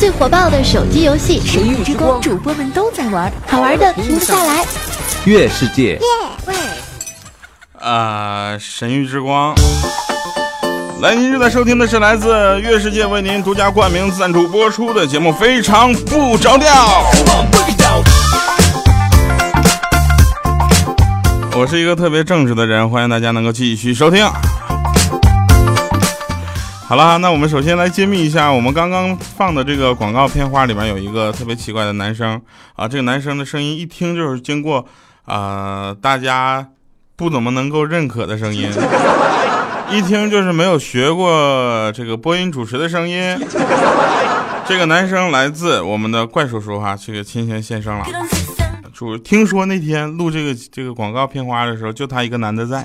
最火爆的手机游戏《神域之光》，主播们都在玩，好玩的停不下来。月世界，啊，神域之光。来，您正在收听的是来自月世界为您独家冠名赞助播出的节目《非常不着调》。我是一个特别正直的人，欢迎大家能够继续收听。好了，那我们首先来揭秘一下，我们刚刚放的这个广告片花里面有一个特别奇怪的男生啊，这个男生的声音一听就是经过啊大家不怎么能够认可的声音，一听就是没有学过这个播音主持的声音。这个男生来自我们的怪叔叔哈，这个亲情现身了。主听说那天录这个这个广告片花的时候，就他一个男的在。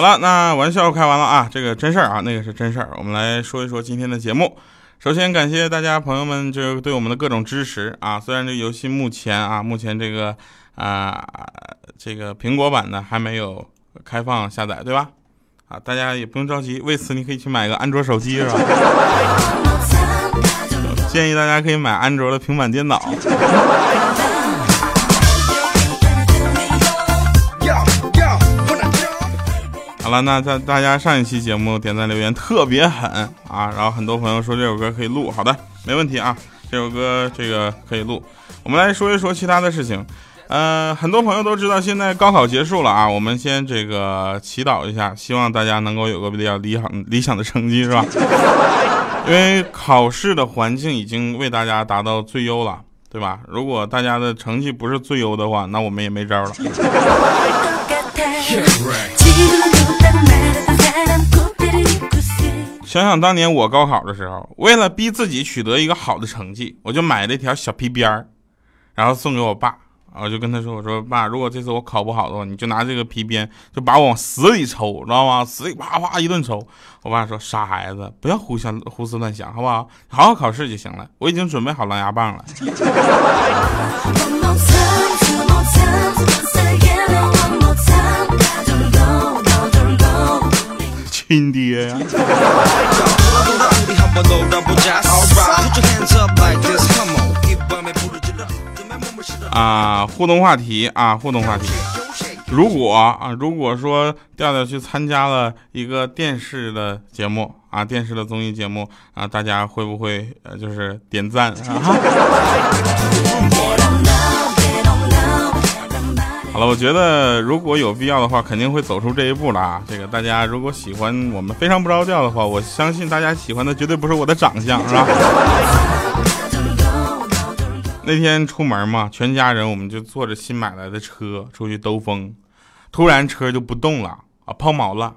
好了，那玩笑开完了啊，这个真事儿啊，那个是真事儿。我们来说一说今天的节目。首先感谢大家朋友们这对我们的各种支持啊。虽然这游戏目前啊，目前这个啊这个苹果版的还没有开放下载，对吧？啊，大家也不用着急，为此你可以去买个安卓手机，是吧？建议大家可以买安卓的平板电脑。好了，那在大家上一期节目点赞留言特别狠啊，然后很多朋友说这首歌可以录，好的，没问题啊，这首歌这个可以录。我们来说一说其他的事情。呃，很多朋友都知道，现在高考结束了啊，我们先这个祈祷一下，希望大家能够有个比较理想理想的成绩，是吧？因为考试的环境已经为大家达到最优了，对吧？如果大家的成绩不是最优的话，那我们也没招了。想想当年我高考的时候，为了逼自己取得一个好的成绩，我就买了一条小皮鞭儿，然后送给我爸。我就跟他说：“我说爸，如果这次我考不好的话，你就拿这个皮鞭，就把我往死里抽，知道吗？死里啪啪一顿抽。”我爸说：“傻孩子，不要胡想胡思乱想，好不好？好好考试就行了。我已经准备好狼牙棒了。”亲爹呀！啊，互动话题啊，互动话题。如果啊，如果说调调去参加了一个电视的节目啊，电视的综艺节目啊，大家会不会呃，就是点赞啊？我觉得如果有必要的话，肯定会走出这一步了啊。这个大家如果喜欢我们非常不着调的话，我相信大家喜欢的绝对不是我的长相，是吧？那天出门嘛，全家人我们就坐着新买来的车出去兜风，突然车就不动了啊，抛锚了。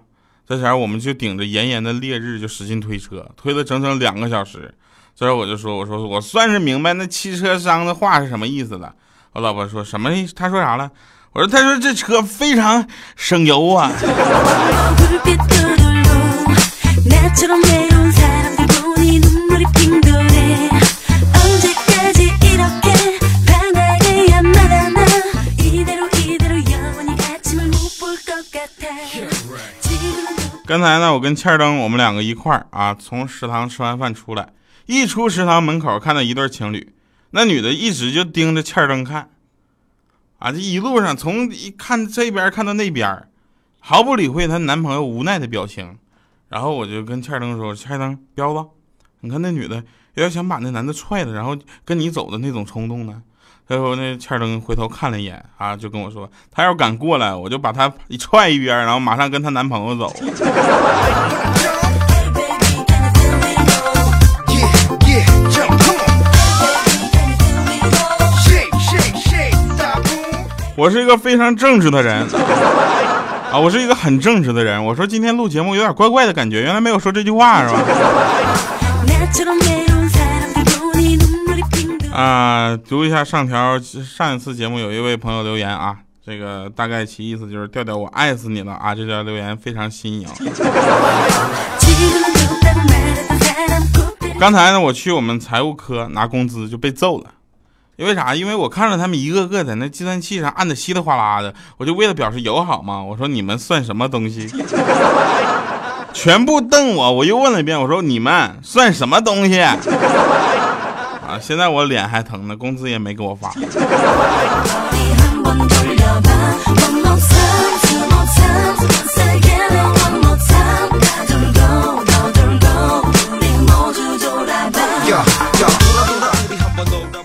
这前我们就顶着炎炎的烈日就使劲推车，推了整整两个小时。这时候我就说：“我说我算是明白那汽车商的话是什么意思了。”我老婆说什么？他说啥了？我说他说这车非常省油啊。刚才呢，我跟欠灯我们两个一块儿啊，从食堂吃完饭出来，一出食堂门口看到一对情侣，那女的一直就盯着欠灯看，啊，这一路上从一看这边看到那边，毫不理会她男朋友无奈的表情，然后我就跟欠灯说：“欠灯，彪子，你看那女的有点想把那男的踹了，然后跟你走的那种冲动呢。”最后那欠灯回头看了一眼啊，就跟我说：“他要敢过来，我就把他一踹一边，然后马上跟她男朋友走。”我是一个非常正直的人啊，我是一个很正直的人。我说今天录节目有点怪怪的感觉，原来没有说这句话是吧？啊，读一下上条上一次节目有一位朋友留言啊，这个大概其意思就是调调我爱死你了啊，这条留言非常新颖。刚才呢，我去我们财务科拿工资就被揍了，因为啥？因为我看着他们一个个在那计算器上按的稀里哗啦的，我就为了表示友好嘛，我说你们算什么东西？全部瞪我，我又问了一遍，我说你们算什么东西？啊，现在我脸还疼呢，工资也没给我发。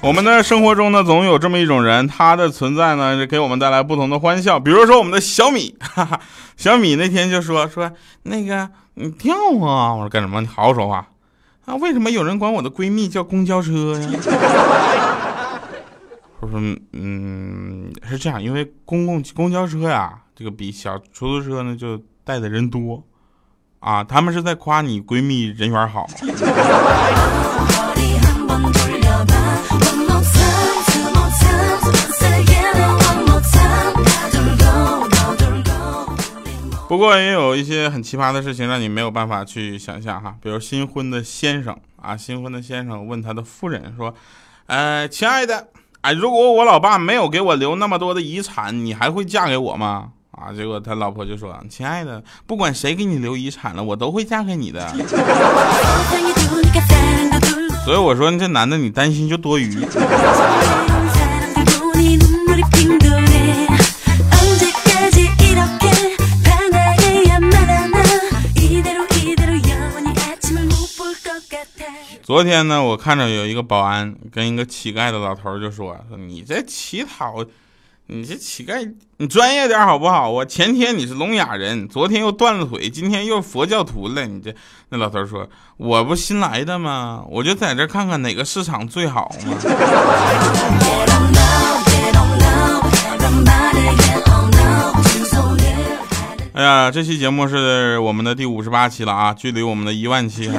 我们的生活中呢，总有这么一种人，他的存在呢，是给我们带来不同的欢笑。比如说我们的小米，哈哈，小米那天就说说那个你跳啊，我说干什么？你好好说话啊！为什么有人管我的闺蜜叫公交车呀？我说嗯，是这样，因为公共公交车呀，这个比小出租车呢就带的人多啊。他们是在夸你闺蜜人缘好。不过也有一些很奇葩的事情让你没有办法去想象哈，比如新婚的先生啊，新婚的先生问他的夫人说：“呃，亲爱的，哎，如果我老爸没有给我留那么多的遗产，你还会嫁给我吗？”啊，结果他老婆就说：“亲爱的，不管谁给你留遗产了，我都会嫁给你的。”所以我说这男的你担心就多余。昨天呢，我看着有一个保安跟一个乞丐的老头就说：“说你这乞讨，你这乞丐，你专业点好不好？我前天你是聋哑人，昨天又断了腿，今天又佛教徒了。你这……”那老头说：“我不新来的吗？我就在这看看哪个市场最好嘛。”哎呀，这期节目是我们的第五十八期了啊，距离我们的一万期还。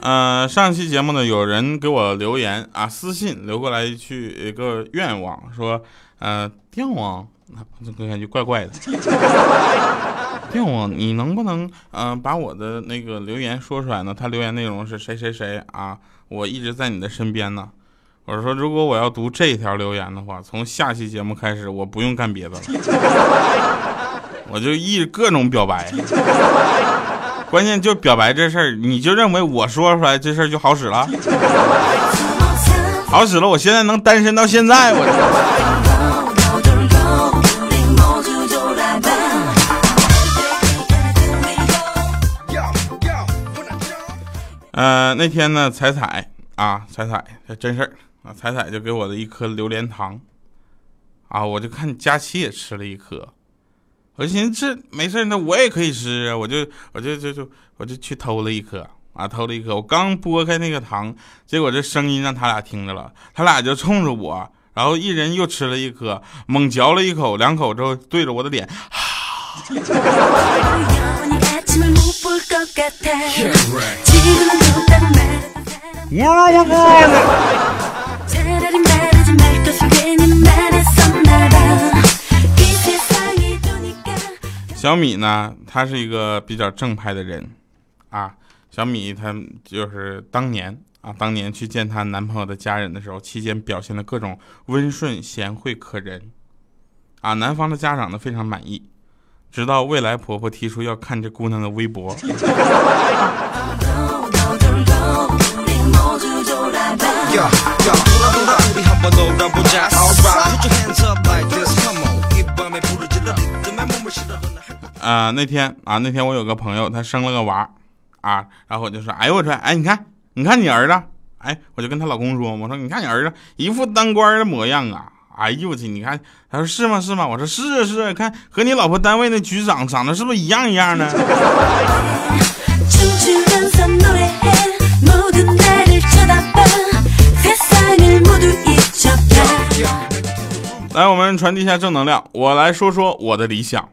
呃，上期节目呢，有人给我留言啊，私信留过来去一个愿望，说，呃，电王，这感觉怪怪的。电王，你能不能，嗯，把我的那个留言说出来呢？他留言内容是谁谁谁啊？我一直在你的身边呢。我说，如果我要读这条留言的话，从下期节目开始，我不用干别的了，我就一各种表白。关键就表白这事儿，你就认为我说出来这事儿就好使了？好使了，我现在能单身到现在，我。呃，那天呢，彩彩啊，彩彩这真事儿啊，彩彩就给我的一颗榴莲糖，啊，我就看佳琪也吃了一颗。我就寻思这没事，那我也可以吃啊！我就我就就就我就去偷了一颗啊，偷了一颗。我刚剥开那个糖，结果这声音让他俩听着了，他俩就冲着我，然后一人又吃了一颗，猛嚼了一口，两口之后对着我的脸，小米呢，他是一个比较正派的人，啊，小米她就是当年啊，当年去见她男朋友的家人的时候，期间表现的各种温顺贤惠可人，啊，男方的家长呢非常满意，直到未来婆婆提出要看这姑娘的微博。啊，那天啊，那天我有个朋友，他生了个娃，啊，然后我就说，哎呦我说，哎，你看，你看你儿子，哎，我就跟她老公说，我说你看你儿子一副当官的模样啊，哎呦我去，你看，他说是吗是吗？我说是是，看和你老婆单位那局长长得是不是一样一样的？来，我们传递一下正能量，我来说说我的理想。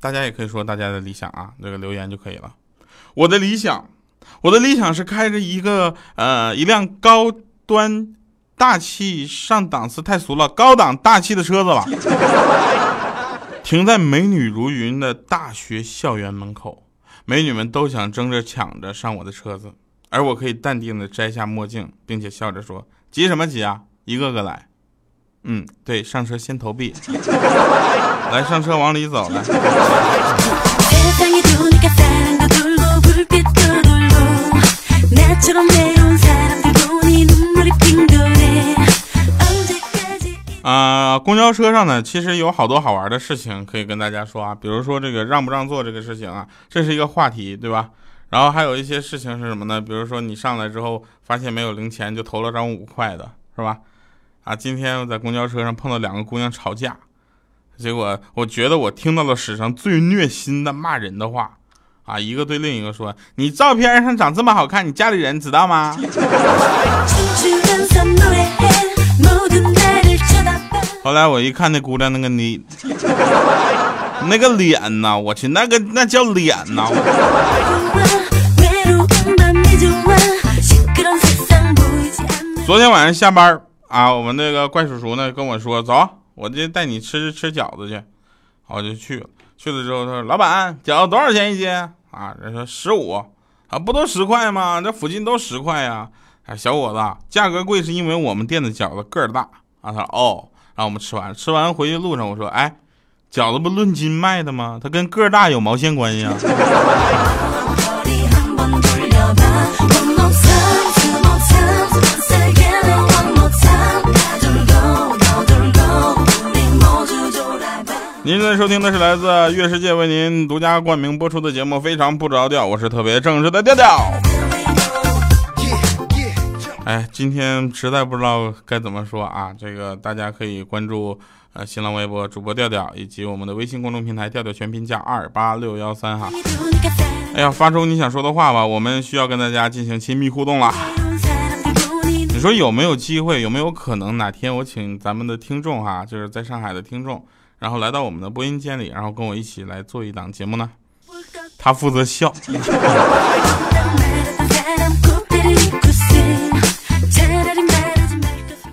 大家也可以说大家的理想啊，这个留言就可以了。我的理想，我的理想是开着一个呃一辆高端大气上档次太俗了，高档大气的车子了。停在美女如云的大学校园门口，美女们都想争着抢着上我的车子，而我可以淡定的摘下墨镜，并且笑着说：“急什么急啊，一个个来。”嗯，对，上车先投币，来上车往里走来。啊，公交车上呢，其实有好多好玩的事情可以跟大家说啊，比如说这个让不让座这个事情啊，这是一个话题，对吧？然后还有一些事情是什么呢？比如说你上来之后发现没有零钱，就投了张五块的，是吧？啊，今天我在公交车上碰到两个姑娘吵架，结果我觉得我听到了史上最虐心的骂人的话，啊，一个对另一个说：“你照片上长这么好看，你家里人知道吗？” 后来我一看那姑娘那个你那个脸呐，我去，那个那叫脸呐！昨天晚上下班啊，我们那个怪叔叔呢跟我说，走，我就带你吃吃饺子去。我就去了，去了之后他说，老板，饺子多少钱一斤啊？人说十五啊，不都十块吗？这附近都十块呀。哎，小伙子，价格贵是因为我们店的饺子个儿大啊。他说哦。然后我们吃完，吃完回去路上，我说：“哎，饺子不论斤卖的吗？它跟个儿大有毛线关系啊？” 您正在收听的是来自月世界为您独家冠名播出的节目《非常不着调》，我是特别正式的调调。哎，今天实在不知道该怎么说啊！这个大家可以关注呃新浪微博主播调调，以及我们的微信公众平台调调全拼加二八六幺三哈。哎呀，发出你想说的话吧，我们需要跟大家进行亲密互动了。你说有没有机会？有没有可能哪天我请咱们的听众哈，就是在上海的听众，然后来到我们的播音间里，然后跟我一起来做一档节目呢？他负责笑。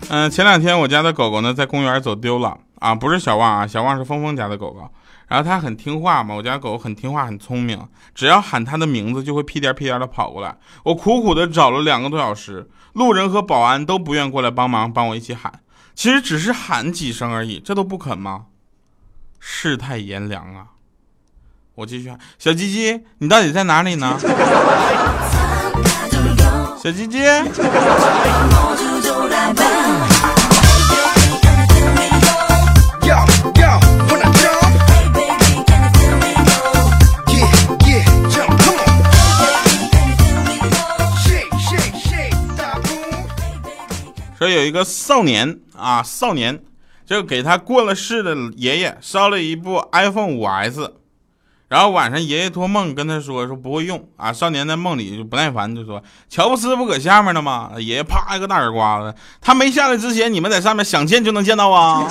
嗯，前两天我家的狗狗呢在公园走丢了啊，不是小旺啊，小旺是峰峰家的狗狗。然后它很听话嘛，我家狗很听话，很聪明，只要喊它的名字就会屁颠屁颠的跑过来。我苦苦的找了两个多小时，路人和保安都不愿过来帮忙，帮我一起喊。其实只是喊几声而已，这都不肯吗？世态炎凉啊！我继续喊，小鸡鸡，你到底在哪里呢？小鸡鸡。说有一个少年啊，少年就给他过了世的爷爷烧了一部 iPhone 五 S。然后晚上爷爷托梦跟他说说不会用啊，少年在梦里就不耐烦就说乔布斯不搁下面呢吗？爷爷啪一个大耳刮子，他没下来之前你们在上面想见就能见到啊。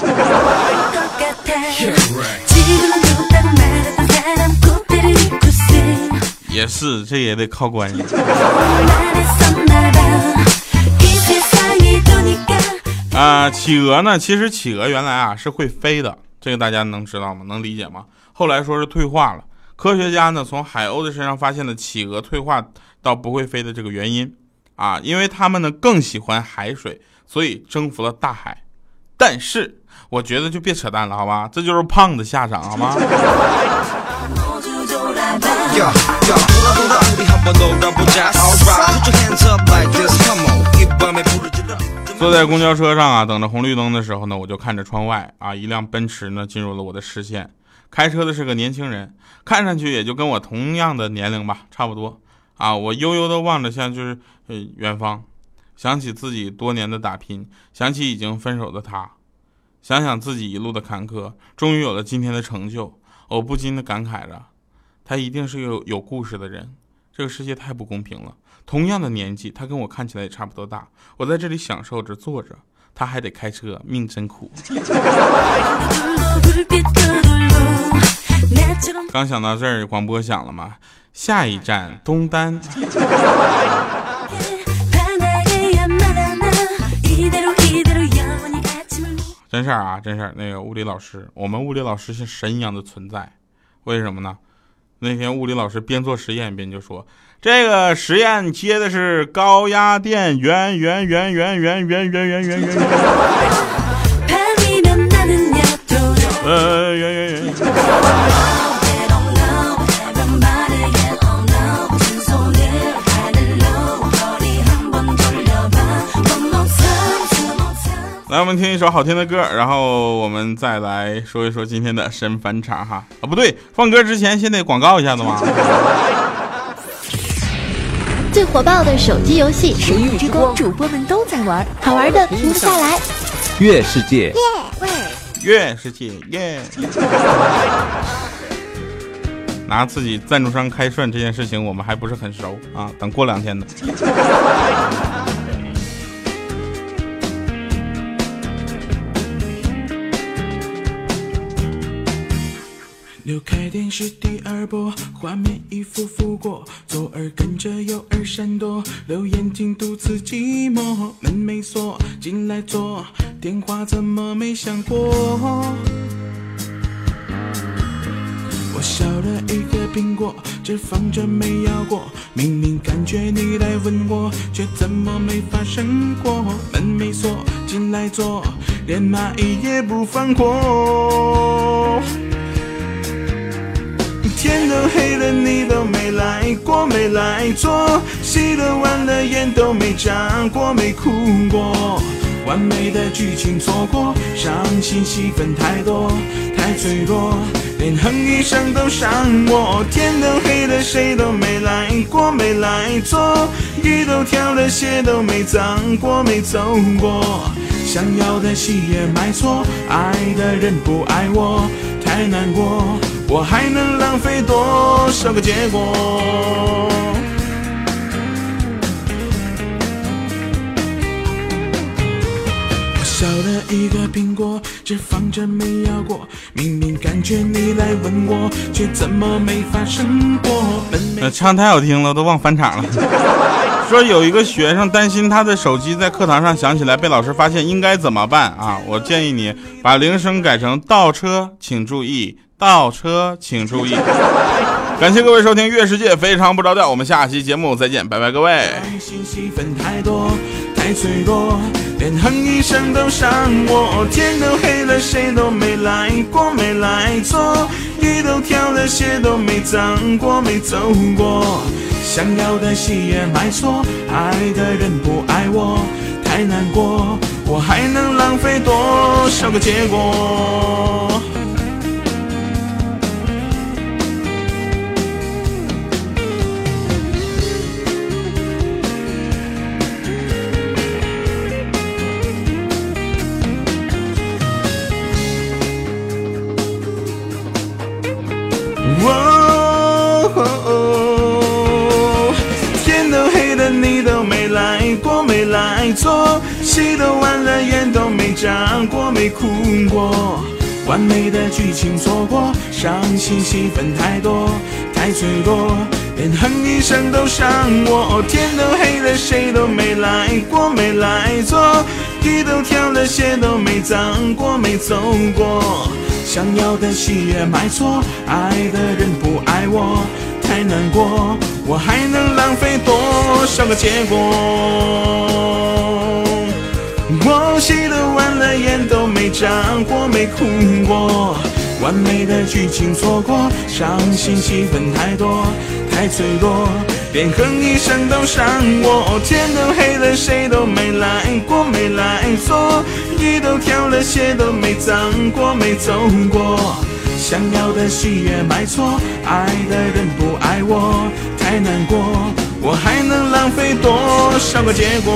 也是，这也得靠关系。啊，企鹅呢？其实企鹅原来啊是会飞的，这个大家能知道吗？能理解吗？后来说是退化了。科学家呢，从海鸥的身上发现了企鹅退化到不会飞的这个原因啊，因为它们呢更喜欢海水，所以征服了大海。但是我觉得就别扯淡了，好吧？这就是胖的下场，好吗？坐在公交车上啊，等着红绿灯的时候呢，我就看着窗外啊，一辆奔驰呢进入了我的视线。开车的是个年轻人，看上去也就跟我同样的年龄吧，差不多啊。我悠悠的望着，像就是呃远方，想起自己多年的打拼，想起已经分手的他，想想自己一路的坎坷，终于有了今天的成就，我不禁的感慨着，他一定是个有故事的人。这个世界太不公平了，同样的年纪，他跟我看起来也差不多大，我在这里享受着坐着，他还得开车，命真苦。刚想到这儿，广播响了吗？下一站东单。真事儿啊，真事儿。那个物理老师，我们物理老师是神一样的存在，为什么呢？那天物理老师边做实验边就说：“这个实验接的是高压电源，源源源源源源源源源源。”呃，源源源。来，我们听一首好听的歌，然后我们再来说一说今天的神返场哈啊，不对，放歌之前先得广告一下子嘛。最火爆的手机游戏《神域之光》，主播们都在玩，好玩的停不下来。月世界，月世界，耶！拿自己赞助商开涮这件事情，我们还不是很熟啊，等过两天呢。扭开电视第二波，画面一幅幅过，左耳跟着右耳闪躲，留眼睛独自寂寞，门没锁，进来坐，电话怎么没响过？我削了一个苹果，只放着没咬过，明明感觉你来吻我，却怎么没发生过？门没锁，进来坐，连蚂蚁也不放过。天都黑了，你都没来过，没来坐，洗了碗了，眼都没眨过，没哭过，完美的剧情错过，伤心戏份太多，太脆弱，连哼一声都伤我。天都黑了，谁都没来过，没来坐，衣都挑了，鞋都没脏过，没走过，想要的戏也买错，爱的人不爱我，太难过。我还能浪费多少个结果？我削了一个苹果，只放着没咬过。明明感觉你来吻我，却怎么没发生过？呃，唱太好听了，都忘返场了。说有一个学生担心他的手机在课堂上响起来被老师发现，应该怎么办啊？我建议你把铃声改成倒车，请注意。倒车，请注意！感谢各位收听《月世界非常不着调》，我们下期节目再见，拜拜，各位。太多，太脆弱，连哼一声都伤我。天都黑了，谁都没来过，没来坐，衣都挑了，鞋都没脏过，没走过。想要的戏也买错，爱的人不爱我，太难过。我还能浪费多少个结果？错，戏都完了，眼都没眨过，没哭过，完美的剧情错过，伤心戏份太多，太脆弱，连哼一声都伤我。天都黑了，谁都没来过，没来坐，衣都挑了，鞋都没脏过，没走过，想要的戏也买错，爱的人不爱我，太难过，我还能浪费多少个结果？我洗了碗了，眼都没眨过，没哭过，完美的剧情错过，伤心戏份太多，太脆弱，连哼一声都伤我。天都黑了，谁都没来过，没来坐，衣都挑了，鞋都没脏过，没走过，想要的戏也买错，爱的人不爱我，太难过，我还能浪费多少个结果？